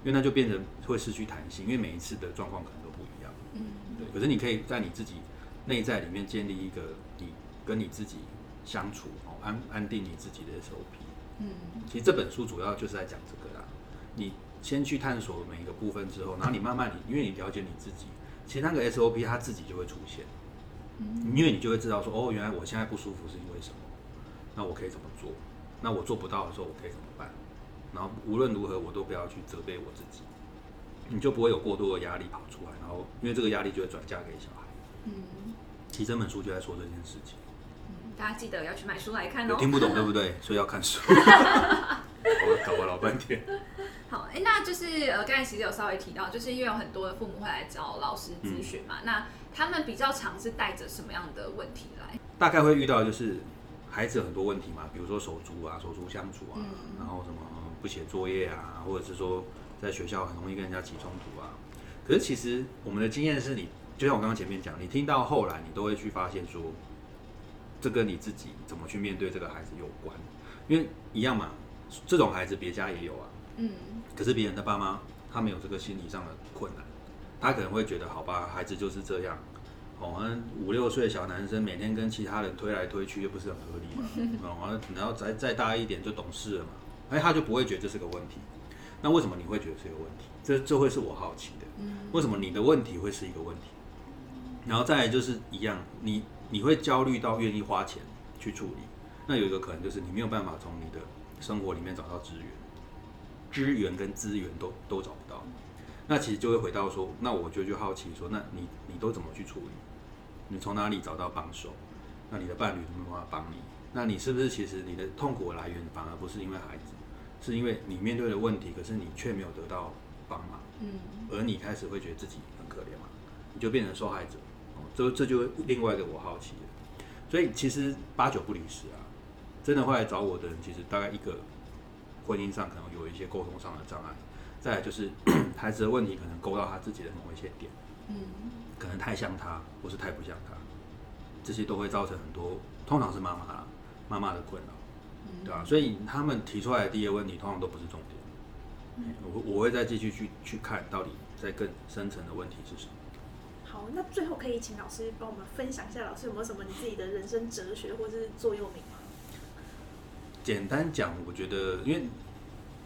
因为那就变成会失去弹性，因为每一次的状况可能都不一样。嗯对，可是你可以在你自己内在里面建立一个你跟你自己相处哦，安安定你自己的 SOP。嗯其实这本书主要就是在讲这个啦。你先去探索每一个部分之后，然后你慢慢你，因为你了解你自己，其实那个 SOP 它自己就会出现，嗯因为你就会知道说，哦，原来我现在不舒服是因为什么，那我可以怎么做？那我做不到的时候，我可以怎么办？然后无论如何，我都不要去责备我自己，你就不会有过多的压力跑出来，然后因为这个压力就会转嫁给小孩。嗯其实这本书就在说这件事情。嗯，大家记得要去买书来看哦。有听不懂对不对？所以要看书。我搞了老半天。好，哎，那就是呃，刚才其实有稍微提到，就是因为有很多的父母会来找老师咨询嘛，那他们比较常是带着什么样的问题来？大概会遇到就是孩子有很多问题嘛，比如说手足啊、手足相处啊，嗯然后什么不写作业啊，或者是说在学校很容易跟人家起冲突啊。可是其实我们的经验是你，就像我刚刚前面讲，你听到后来，你都会去发现说，这跟你自己怎么去面对这个孩子有关，因为一样嘛，这种孩子别家也有啊，嗯可是别人的爸妈他没有这个心理上的困难，他可能会觉得好吧，孩子就是这样。哦，五六岁的小男生每天跟其他人推来推去，又不是很合理嘛。哦，然后再再大一点就懂事了嘛，哎，他就不会觉得这是个问题。那为什么你会觉得是个问题？这这会是我好奇的，嗯为什么你的问题会是一个问题？然后再来就是一样，你你会焦虑到愿意花钱去处理，那有一个可能就是你没有办法从你的生活里面找到资源，资源跟资源都都找不到，那其实就会回到说，那我就就好奇说，那你你都怎么去处理？你从哪里找到帮手？那你的伴侣有没有办法帮你，那你是不是其实你的痛苦的来源反而不是因为孩子，是因为你面对的问题，可是你却没有得到帮忙，嗯，而你开始会觉得自己很可怜嘛，你就变成受害者，哦，这这就另外一个我好奇的，所以其实八九不离十啊，真的会来找我的人，其实大概一个婚姻上可能有一些沟通上的障碍，再来就是 孩子的问题可能勾到他自己的某一些点，嗯，可能太像他，或是太不像他，这些都会造成很多，通常是妈妈妈妈的困扰，对吧、所以他们提出来的第一个问题，通常都不是重点。我我会再继续去去看到底在更深层的问题是什么。那最后可以请老师帮我们分享一下，老师有没有什么你自己的人生哲学或者是座右铭吗？简单讲，我觉得，因为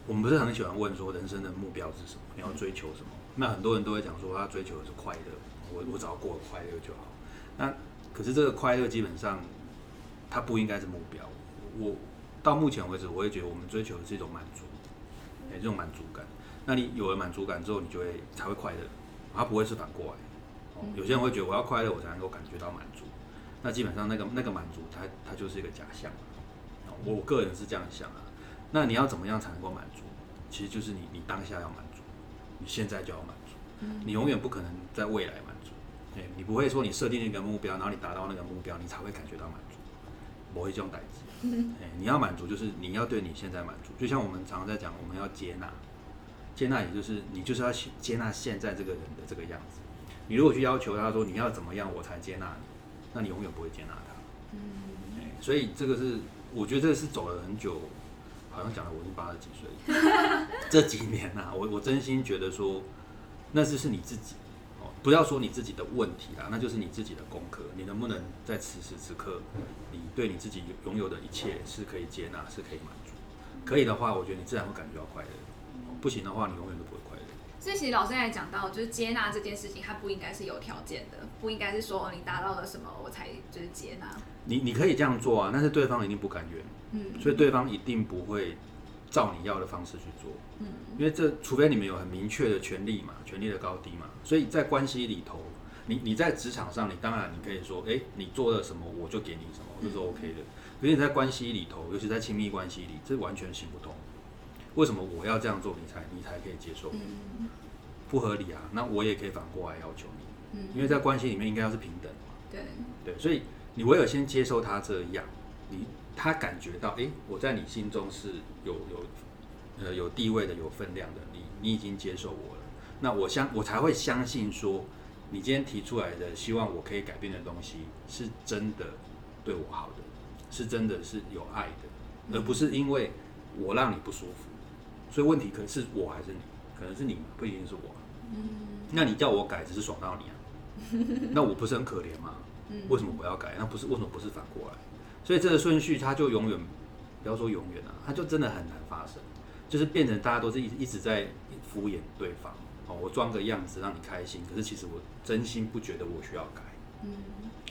我们不是很喜欢问说人生的目标是什么，你要追求什么？那很多人都会讲说他追求的是快乐，我我只要过得快乐就好。那可是这个快乐基本上它不应该是目标。我到目前为止，我会觉得我们追求的是一种满足，哎、这种满足感。那你有了满足感之后，你就会才会快乐，它不会是反过来。哦，有些人会觉得我要快乐，我才能够感觉到满足。那基本上那个那个满足它，它就是一个假象。哦我个人是这样想啊。那你要怎么样才能够满足？其实就是你你当下要满足，你现在就要满足，你永远不可能在未来满足。哎、你不会说你设定一个目标，然后你达到那个目标，你才会感觉到满足，不会这种代志。哎、你要满足就是你要对你现在满足，就像我们常常在讲，我们要接纳，接纳也就是你就是要接纳现在这个人的这个样子。你如果去要求他说你要怎么样我才接纳你，那你永远不会接纳他。嗯哎所以这个是我觉得这个是走了很久，好像讲了我已经八十几岁，这几年呐、我我真心觉得说，那是是你自己哦，不要说你自己的问题啦，那就是你自己的功课，你能不能在此时此刻，你对你自己拥有的一切是可以接纳，是可以满足，可以的话，我觉得你自然会感觉到快乐，哦不行的话，你永远都不会。所以其实老师也讲到，就是接纳这件事情，它不应该是有条件的，不应该是说哦你达到了什么我才就是接纳。你你可以这样做啊，但是对方一定不甘愿。嗯所以对方一定不会照你要的方式去做，嗯因为这除非你们有很明确的权利嘛，权利的高低嘛，所以在关系里头，你你在职场上，你当然你可以说，哎、你做了什么我就给你什么，这是 OK 的。可是你在关系里头，尤其在亲密关系里，这完全行不通。为什么我要这样做，你才你才可以接受？嗯不合理啊！那我也可以反过来要求你，嗯因为在关系里面应该要是平等嘛。对，对，所以你唯有先接受他这样，你他感觉到，哎、我在你心中是有有呃有地位的、有分量的，你你已经接受我了，那我相我才会相信说，你今天提出来的希望我可以改变的东西，是真的对我好的，是真的是有爱的，而不是因为我让你不舒服，所以问题可能是我还是你，可能是你，不一定是我啊。嗯那你叫我改，只是爽到你啊，那我不是很可怜吗？嗯为什么我要改？那不是为什么不是反过来？所以这个顺序它就永远，不要说永远啊，它就真的很难发生，就是变成大家都是一直一直在敷衍对方哦，我装个样子让你开心，可是其实我真心不觉得我需要改嗯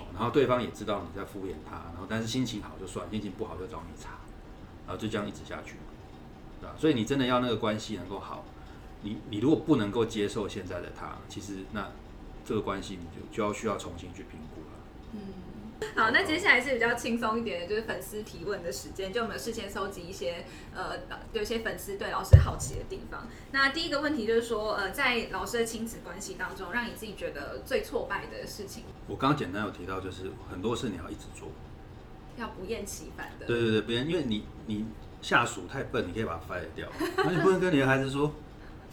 哦，然后对方也知道你在敷衍他，然后但是心情好就算，心情不好就找你茬，然后就这样一直下去嘛，对吧？所以你真的要那个关系能够好，你你如果不能够接受现在的他，其实那这个关系你就就要需要重新去评估了。嗯。好，那接下来是比较轻松一点的，就是粉丝提问的时间，就我们事先收集一些呃，有些粉丝对老师好奇的地方。那第一个问题就是说，呃，在老师的亲子关系当中，让你自己觉得最挫败的事情，我刚刚简单有提到，就是很多事你要一直做。要不厌其烦的。对对对，别人因为你你下属太笨，你可以把他 fire 掉，那你不能跟你的孩子说，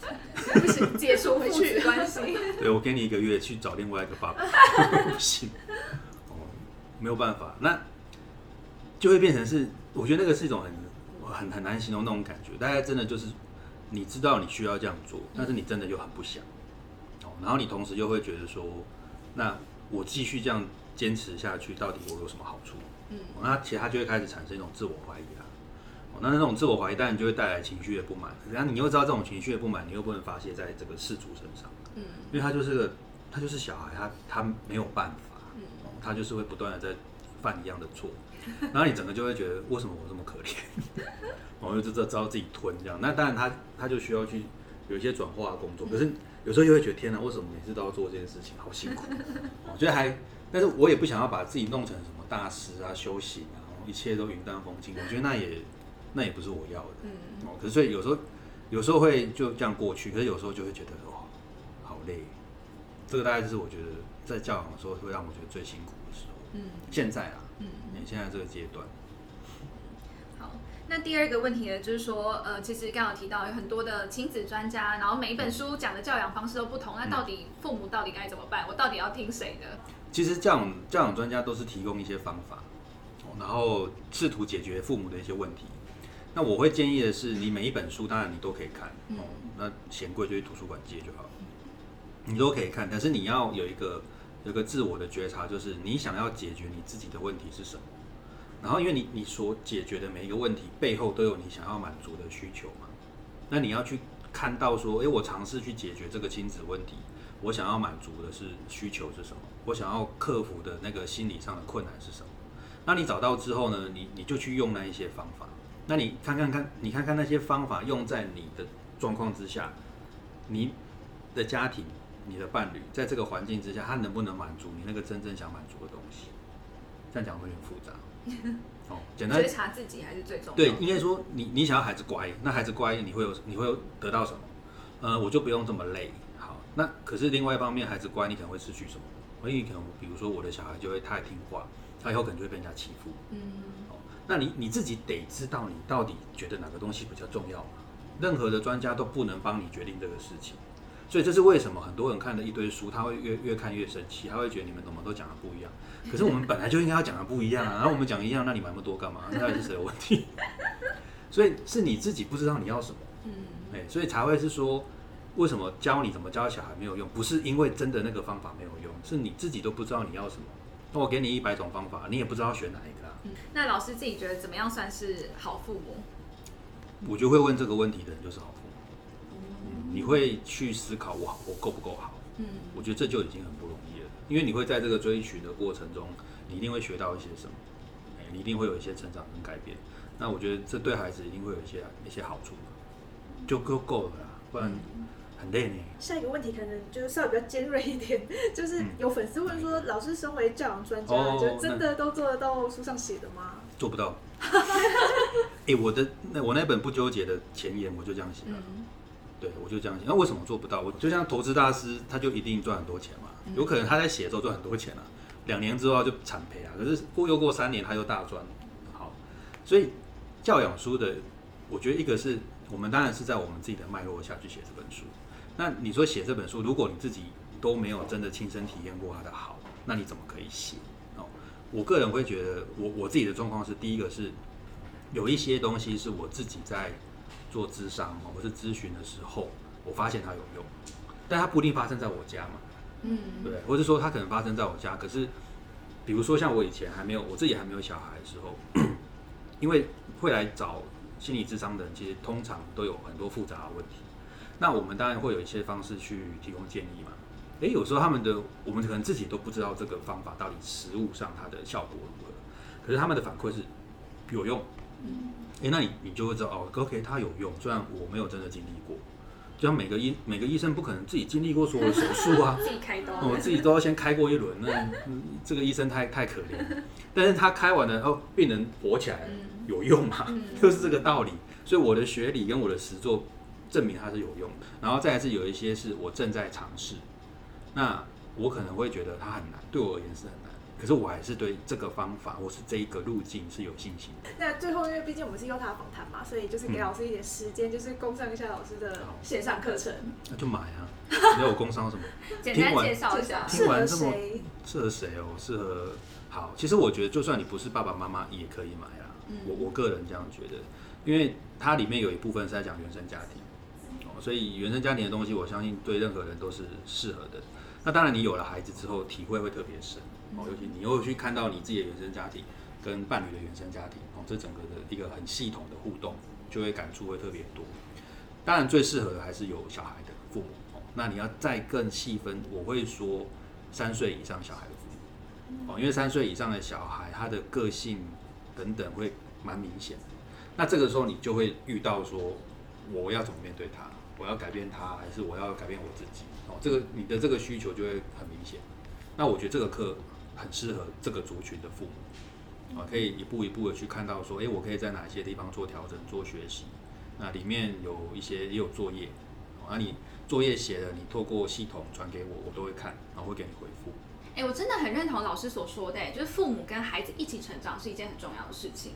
不行，解除父子关系。对我给你一个月去找另外一个爸爸，不行，哦，没有办法，那就会变成是，我觉得那个是一种很很很难形容那种感觉，大家真的就是你知道你需要这样做，但是你真的又很不想，哦，然后你同时又会觉得说，那我继续这样坚持下去，到底我有什么好处？嗯。哦那其实他就会开始产生一种自我怀疑啦。哦，那那种自我怀疑当然就会带来情绪的不满，然后你又知道这种情绪的不满，你又不能发泄在这个事主身上，嗯。因为他就是个他就是小孩，他他没有办法，嗯。哦他就是会不断的在犯一样的错，然后你整个就会觉得为什么我这么可怜，我就知道知道自己吞这样，那当然他他就需要去有一些转化的工作，可是有时候又会觉得天哪，为什么每次都要做这件事情，好辛苦。我觉得还，但是我也不想要把自己弄成什么大师啊、修行啊，一切都云淡风轻。我觉得那也那也不是我要的。嗯哦，可是所以有时候有时候会就这样过去，可是有时候就会觉得哦，好累。这个大概就是我觉得在教养的时候会让我觉得最辛苦的时候。嗯现在啊，嗯。你现在这个阶段，好，那第二个问题呢，就是说，呃，其实刚刚有提到有很多的亲子专家，然后每一本书讲的教养方式都不同，那到底父母到底该怎么办？我到底要听谁的？其实教养教养专家都是提供一些方法，哦然后试图解决父母的一些问题。那我会建议的是，你每一本书当然你都可以看，哦，那嫌贵就去图书馆借就好了，你都可以看，但是你要有一个有一个自我的觉察，就是你想要解决你自己的问题是什么。然后，因为你你所解决的每一个问题背后都有你想要满足的需求嘛，那你要去看到说，诶，我尝试去解决这个亲子问题，我想要满足的是需求是什么？我想要克服的那个心理上的困难是什么？那你找到之后呢，你你就去用那一些方法。那你看看看，你看看那些方法用在你的状况之下，你的家庭、你的伴侣，在这个环境之下，他能不能满足你那个真正想满足的东西？这样讲会有点复杂。哦，简单觉察自己还是最重要的。对，应该说你你想要孩子乖，那孩子乖你会有你会有得到什么？呃，我就不用这么累。好，那可是另外一方面，孩子乖你可能会失去什么？因为可能比如说我的小孩就会太听话，他以后可能就会被人家欺负。嗯哦，那你你自己得知道你到底觉得哪个东西比较重要嘛？任何的专家都不能帮你决定这个事情，所以这是为什么很多人看了一堆书，他会越越看越生气，他会觉得你们怎么都讲的不一样。可是我们本来就应该要讲的不一样啊，然后我们讲一样，那你买那么多干嘛？那到底是谁的问题？所以是你自己不知道你要什么，嗯哎、所以才会是说，为什么教你怎么教小孩没有用？不是因为真的那个方法没有用，是你自己都不知道你要什么。那我给你一百种方法，你也不知道选哪一个啊。嗯。那老师自己觉得怎么样算是好父母？我觉得会问这个问题的人就是好父母。嗯，你会去思考我我够不够好？嗯我觉得这就已经很不容易了，因为你会在这个追寻的过程中，你一定会学到一些什么，哎你一定会有一些成长跟改变。那我觉得这对孩子一定会有一些一些好处，就够够了啦，不然很累呢。下一个问题可能就是稍微比较尖锐一点，就是嗯有粉丝问说，老师身为教养专家，哦就真的都做得到书上写的吗？做不到。哎、我的那我那本不纠结的前言我就这样写了，嗯对我就这样写。那为什么做不到？我就像投资大师，他就一定赚很多钱嘛？嗯有可能他在写的时候赚很多钱啊，两年之后就惨赔啊。可是过又过三年他又大赚。好，所以教养书的，我觉得一个是我们当然是在我们自己的脉络下去写这本书。那你说写这本书，如果你自己都没有真的亲身体验过它的好，那你怎么可以写？哦，我个人会觉得我，我自己的状况是，第一个是有一些东西是我自己在做智商哦或是咨询的时候，我发现它有用，但它不一定发生在我家嘛，嗯对？或者说它可能发生在我家，可是比如说像我以前还没有我自己还没有小孩的时候，因为会来找心理智商的人，其实通常都有很多复杂的问题。那我们当然会有一些方式去提供建议嘛。诶，有时候他们的我们可能自己都不知道这个方法到底实物上它的效果如何，可是他们的反馈是有用。诶，那你你就会知道哦，OK，它有用，虽然我没有真的经历过。就像每个医每个医生不可能自己经历过所有 的手术啊，自己开刀。我自己都要先开过一轮，那嗯这个医生太太可怜了。但是他开完了后，病人活起来有用嘛？嗯就是这个道理。所以我的学理跟我的实作证明它是有用的。然后再来是有一些是我正在尝试，那我可能会觉得它很难，对我而言是很难。可是我还是对这个方法或是这一个路径是有信心的。那最后，因为毕竟我们是优塔访谈嘛，所以就是给嗯老师一点时间，就是供上一下老师的线上课程，那就买啊！没有工商什么？简单介绍一下。听适合完这么谁？适合谁哦？适合好，其实我觉得，就算你不是爸爸妈妈，也可以买啦。嗯我我个人这样觉得，因为它里面有一部分是在讲原生家庭，哦，所以原生家庭的东西，我相信对任何人都是适合的。那当然，你有了孩子之后，体会会特别深哦，尤其你又去看到你自己的原生家庭跟伴侣的原生家庭哦，这整个的一个很系统的互动，就会感触会特别多。当然，最适合的还是有小孩的父母哦。那你要再更细分，我会说三岁以上小孩的父母哦，因为三岁以上的小孩，他的个性等等会蛮明显的。那这个时候你就会遇到说，我要怎么面对他？我要改变他，还是我要改变我自己？哦，这个你的这个需求就会很明显。那我觉得这个课很适合这个族群的父母，啊，可以一步一步的去看到说，诶，我可以在哪些地方做调整、做学习。那里面有一些也有作业，啊，你作业写了，你透过系统传给我，我都会看，然后会给你回复。哎，我真的很认同老师所说的，就是父母跟孩子一起成长是一件很重要的事情。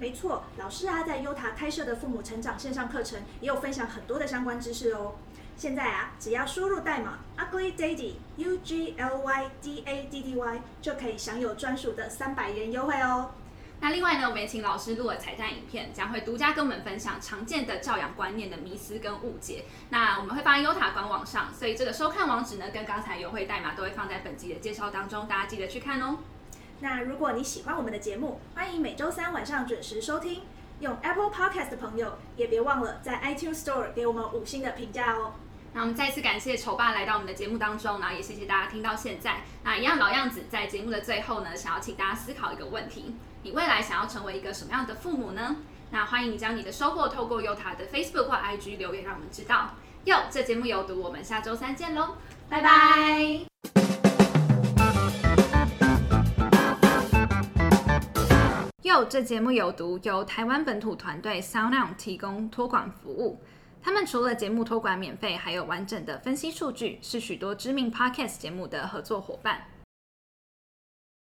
没错，老师啊，在优塔开设的父母成长线上课程也有分享很多的相关知识哦。现在啊，只要输入代码 Ugly Daddy U G L Y D A D D Y 就可以享有专属的三百元优惠哦。那另外呢，我们也请老师录了彩蛋影片，将会独家跟我们分享常见的教养观念的迷思跟误解。那我们会放在优塔官网上，所以这个收看网址呢，跟刚才优惠代码都会放在本集的介绍当中，大家记得去看哦。那如果你喜欢我们的节目，欢迎每周三晚上准时收听。用 Apple Podcast 的朋友也别忘了在 iTunes Store 给我们五星的评价哦。那我们再次感谢丑爸来到我们的节目当中，那也谢谢大家听到现在。那一样老样子，在节目的最后呢，想要请大家思考一个问题：你未来想要成为一个什么样的父母呢？那欢迎你将你的收获透过优塔的 Facebook 或 IG 留言，让我们知道。哟，这节目有毒，我们下周三见喽，拜拜。哟，这节目有毒，由台湾本土团队 SoundOn 提供托管服务。他们除了节目托管免费，还有完整的分析数据，是许多知名 Podcast 节目的合作伙伴。